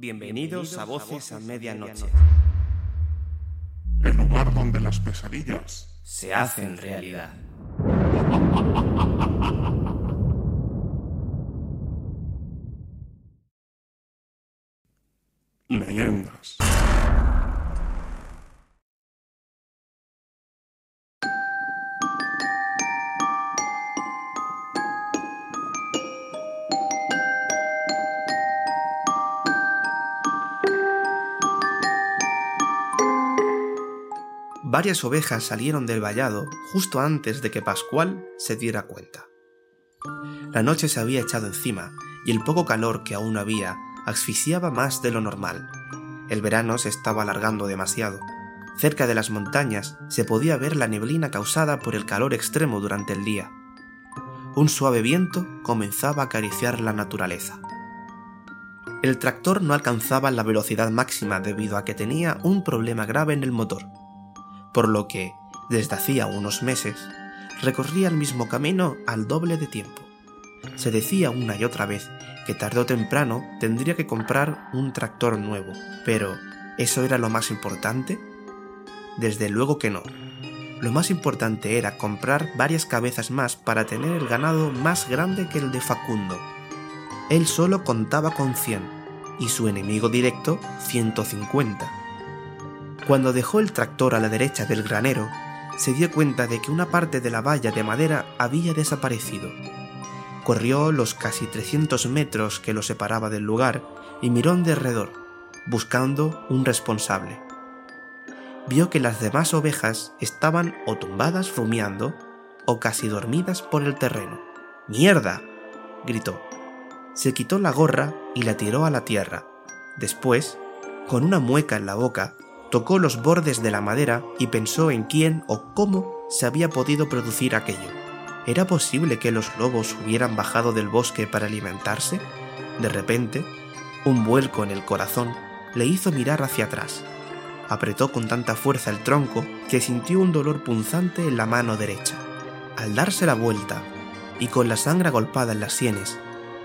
Bienvenidos a Voces a Medianoche. El lugar donde las pesadillas Se hacen realidad. leyendas. Varias ovejas salieron del vallado justo antes de que Pascual se diera cuenta. La noche se había echado encima y el poco calor que aún había asfixiaba más de lo normal. El verano se estaba alargando demasiado. Cerca de las montañas se podía ver la neblina causada por el calor extremo durante el día. Un suave viento comenzaba a acariciar la naturaleza. El tractor no alcanzaba la velocidad máxima debido a que tenía un problema grave en el motor, por lo que, desde hacía unos meses, recorría el mismo camino al doble de tiempo. Se decía una y otra vez que tarde o temprano tendría que comprar un tractor nuevo, pero ¿eso era lo más importante? Desde luego que no. Lo más importante era comprar varias cabezas más para tener el ganado más grande que el de Facundo. Él solo contaba con 100 y su enemigo directo 150. Cuando dejó el tractor a la derecha del granero, se dio cuenta de que una parte de la valla de madera había desaparecido. Corrió los casi 300 metros que lo separaba del lugar y miró en derredor, buscando un responsable. Vio que las demás ovejas estaban o tumbadas rumiando o casi dormidas por el terreno. ¡Mierda! gritó. Se quitó la gorra y la tiró a la tierra. Después, con una mueca en la boca, tocó los bordes de la madera y pensó en quién o cómo se había podido producir aquello. ¿Era posible que los lobos hubieran bajado del bosque para alimentarse? De repente, un vuelco en el corazón le hizo mirar hacia atrás. Apretó con tanta fuerza el tronco que sintió un dolor punzante en la mano derecha. Al darse la vuelta, y con la sangre agolpada en las sienes,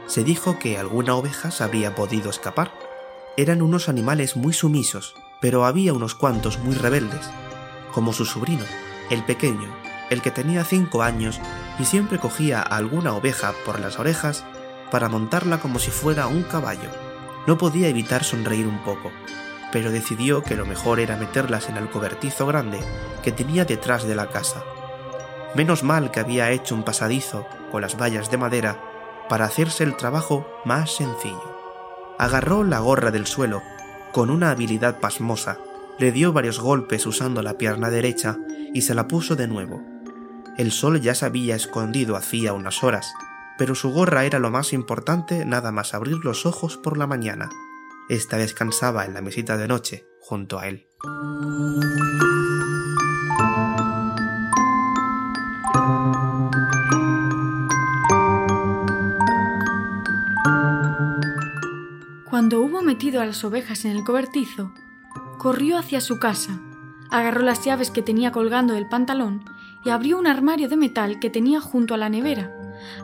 se dijo que alguna oveja se habría podido escapar. Eran unos animales muy sumisos, pero había unos cuantos muy rebeldes, como su sobrino, el pequeño, el que tenía cinco años y siempre cogía a alguna oveja por las orejas para montarla como si fuera un caballo. No podía evitar sonreír un poco, pero decidió que lo mejor era meterlas en el cobertizo grande que tenía detrás de la casa. Menos mal que había hecho un pasadizo con las vallas de madera para hacerse el trabajo más sencillo. Agarró la gorra del suelo con una habilidad pasmosa, le dio varios golpes usando la pierna derecha y se la puso de nuevo. El sol ya se había escondido hacía unas horas, pero su gorra era lo más importante nada más abrir los ojos por la mañana. Esta descansaba en la mesita de noche junto a él. Cuando hubo metido a las ovejas en el cobertizo, corrió hacia su casa, agarró las llaves que tenía colgando del pantalón y abrió un armario de metal que tenía junto a la nevera.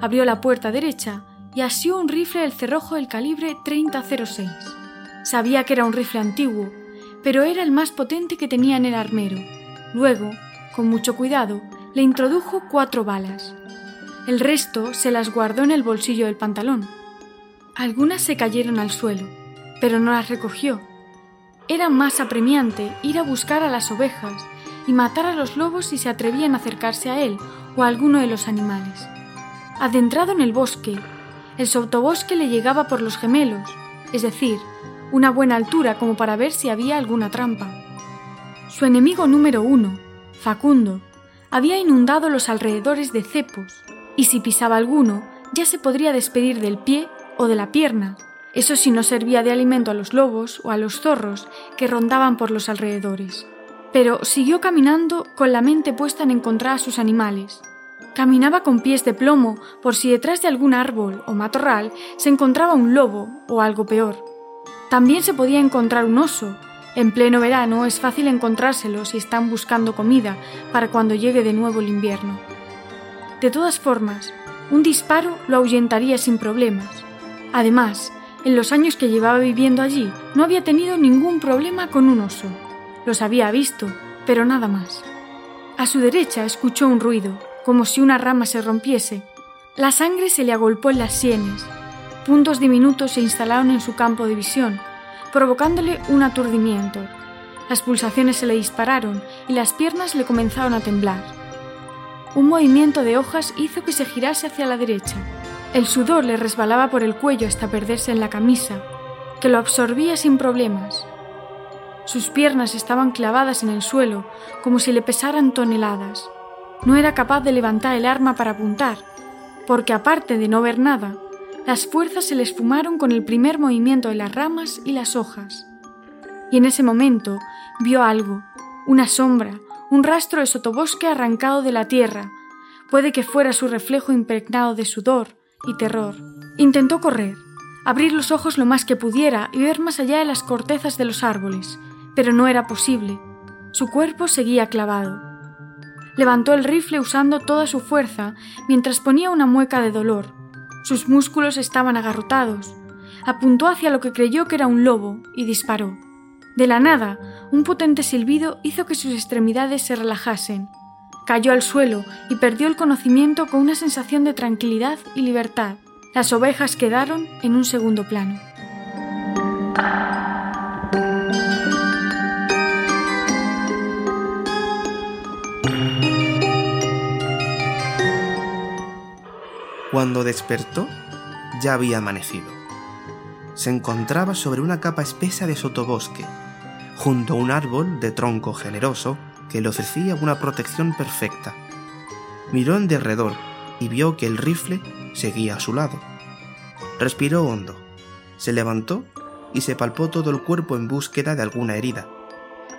Abrió la puerta derecha y asió un rifle del cerrojo del calibre 3006. Sabía que era un rifle antiguo, pero era el más potente que tenía en el armero. Luego, con mucho cuidado, le introdujo cuatro balas. El resto se las guardó en el bolsillo del pantalón. Algunas se cayeron al suelo, pero no las recogió. Era más apremiante ir a buscar a las ovejas y matar a los lobos si se atrevían a acercarse a él o a alguno de los animales. Adentrado en el bosque, el sotobosque le llegaba por los gemelos, es decir, una buena altura como para ver si había alguna trampa. Su enemigo número uno, Facundo, había inundado los alrededores de cepos, y si pisaba alguno, ya se podría despedir del pie o de la pierna, Eso sí no servía de alimento a los lobos o a los zorros que rondaban por los alrededores. Pero siguió caminando con la mente puesta en encontrar a sus animales. Caminaba con pies de plomo por si detrás de algún árbol o matorral se encontraba un lobo o algo peor. También se podía encontrar un oso. En pleno verano es fácil encontrárselo si están buscando comida para cuando llegue de nuevo el invierno. De todas formas, un disparo lo ahuyentaría sin problemas. Además, en los años que llevaba viviendo allí no había tenido ningún problema con un oso. Los había visto, pero nada más. A su derecha escuchó un ruido, como si una rama se rompiese. La sangre se le agolpó en las sienes. Puntos diminutos se instalaron en su campo de visión, provocándole un aturdimiento. Las pulsaciones se le dispararon y las piernas le comenzaron a temblar. Un movimiento de hojas hizo que se girase hacia la derecha. El sudor le resbalaba por el cuello hasta perderse en la camisa, que lo absorbía sin problemas. Sus piernas estaban clavadas en el suelo, como si le pesaran toneladas. No era capaz de levantar el arma para apuntar, porque aparte de no ver nada, las fuerzas se le esfumaron con el primer movimiento de las ramas y las hojas. Y en ese momento vio algo, una sombra, un rastro de sotobosque arrancado de la tierra. Puede que fuera su reflejo impregnado de sudor y terror. Intentó correr, abrir los ojos lo más que pudiera y ver más allá de las cortezas de los árboles, pero no era posible. Su cuerpo seguía clavado. Levantó el rifle usando toda su fuerza mientras ponía una mueca de dolor. Sus músculos estaban agarrotados. Apuntó hacia lo que creyó que era un lobo y disparó. De la nada, un potente silbido hizo que sus extremidades se relajasen. Cayó al suelo y perdió el conocimiento con una sensación de tranquilidad y libertad. Las ovejas quedaron en un segundo plano. Cuando despertó, ya había amanecido. Se encontraba sobre una capa espesa de sotobosque, junto a un árbol de tronco generoso que le ofrecía una protección perfecta. Miró en derredor y vio que el rifle seguía a su lado. Respiró hondo, se levantó y se palpó todo el cuerpo en búsqueda de alguna herida.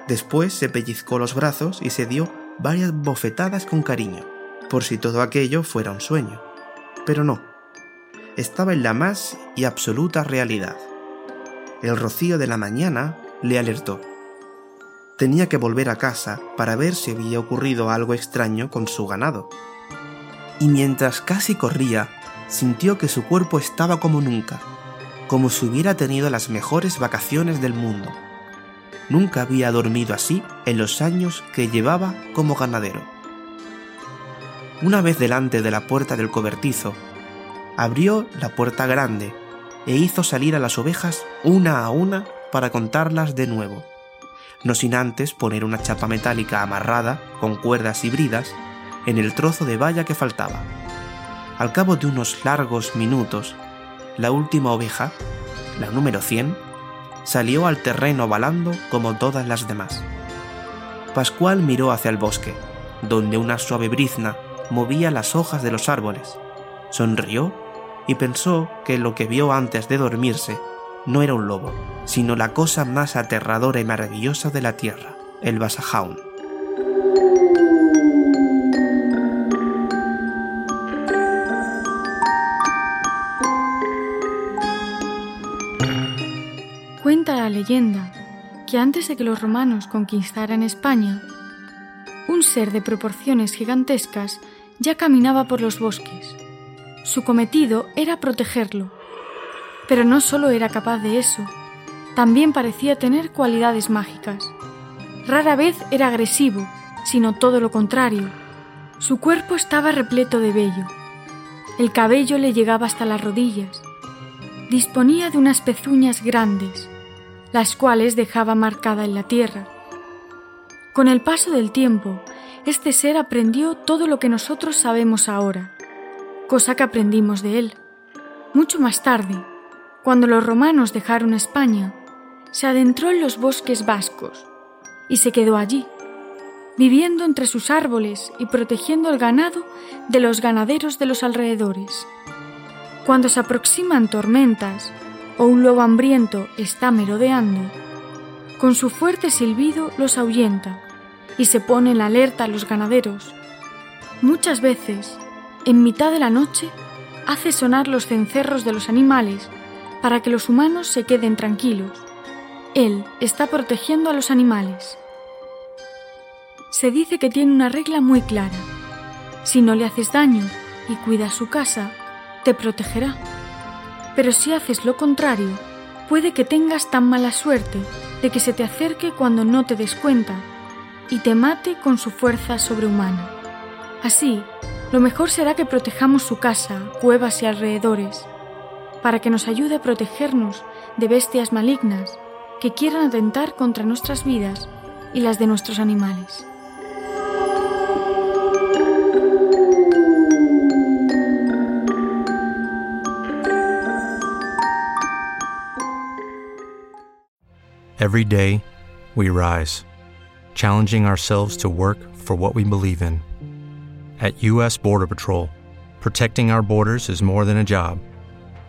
Después se pellizcó los brazos y se dio varias bofetadas con cariño, por si todo aquello fuera un sueño pero no. Estaba en la más y absoluta realidad. El rocío de la mañana le alertó. Tenía que volver a casa para ver si había ocurrido algo extraño con su ganado. Y mientras casi corría, sintió que su cuerpo estaba como nunca, como si hubiera tenido las mejores vacaciones del mundo. Nunca había dormido así en los años que llevaba como ganadero. Una vez delante de la puerta del cobertizo, abrió la puerta grande e hizo salir a las ovejas una a una para contarlas de nuevo, no sin antes poner una chapa metálica amarrada con cuerdas y bridas en el trozo de valla que faltaba. Al cabo de unos largos minutos, la última oveja, la número 100, salió al terreno balando como todas las demás. Pascual miró hacia el bosque, donde una suave brizna movía las hojas de los árboles. Sonrió y pensó que lo que vio antes de dormirse no era un lobo, sino la cosa más aterradora y maravillosa de la tierra, el basajaun. Cuenta la leyenda que antes de que los romanos conquistaran España, un ser de proporciones gigantescas ya caminaba por los bosques. Su cometido era protegerlo. Pero no solo era capaz de eso, también parecía tener cualidades mágicas. Rara vez era agresivo, sino todo lo contrario. Su cuerpo estaba repleto de vello. El cabello le llegaba hasta las rodillas. Disponía de unas pezuñas grandes, las cuales dejaba marcada en la tierra. Con el paso del tiempo, este ser aprendió todo lo que nosotros sabemos ahora, cosa que aprendimos de él. Mucho más tarde, cuando los romanos dejaron España, se adentró en los bosques vascos y se quedó allí, viviendo entre sus árboles y protegiendo el ganado de los ganaderos de los alrededores. Cuando se aproximan tormentas o un lobo hambriento está merodeando, con su fuerte silbido los ahuyenta y se pone en alerta a los ganaderos. Muchas veces, en mitad de la noche, hace sonar los cencerros de los animales para que los humanos se queden tranquilos. Él está protegiendo a los animales. Se dice que tiene una regla muy clara. Si no le haces daño y cuidas su casa, te protegerá. Pero si haces lo contrario, puede que tengas tan mala suerte de que se te acerque cuando no te des cuenta y te mate con su fuerza sobrehumana. Así, lo mejor será que protejamos su casa, cuevas y alrededores, para que nos ayude a protegernos de bestias malignas que quieran atentar contra nuestras vidas y las de nuestros animales. Every day, we rise, challenging ourselves to work for what we believe in. At U.S. Border Patrol, protecting our borders is more than a job,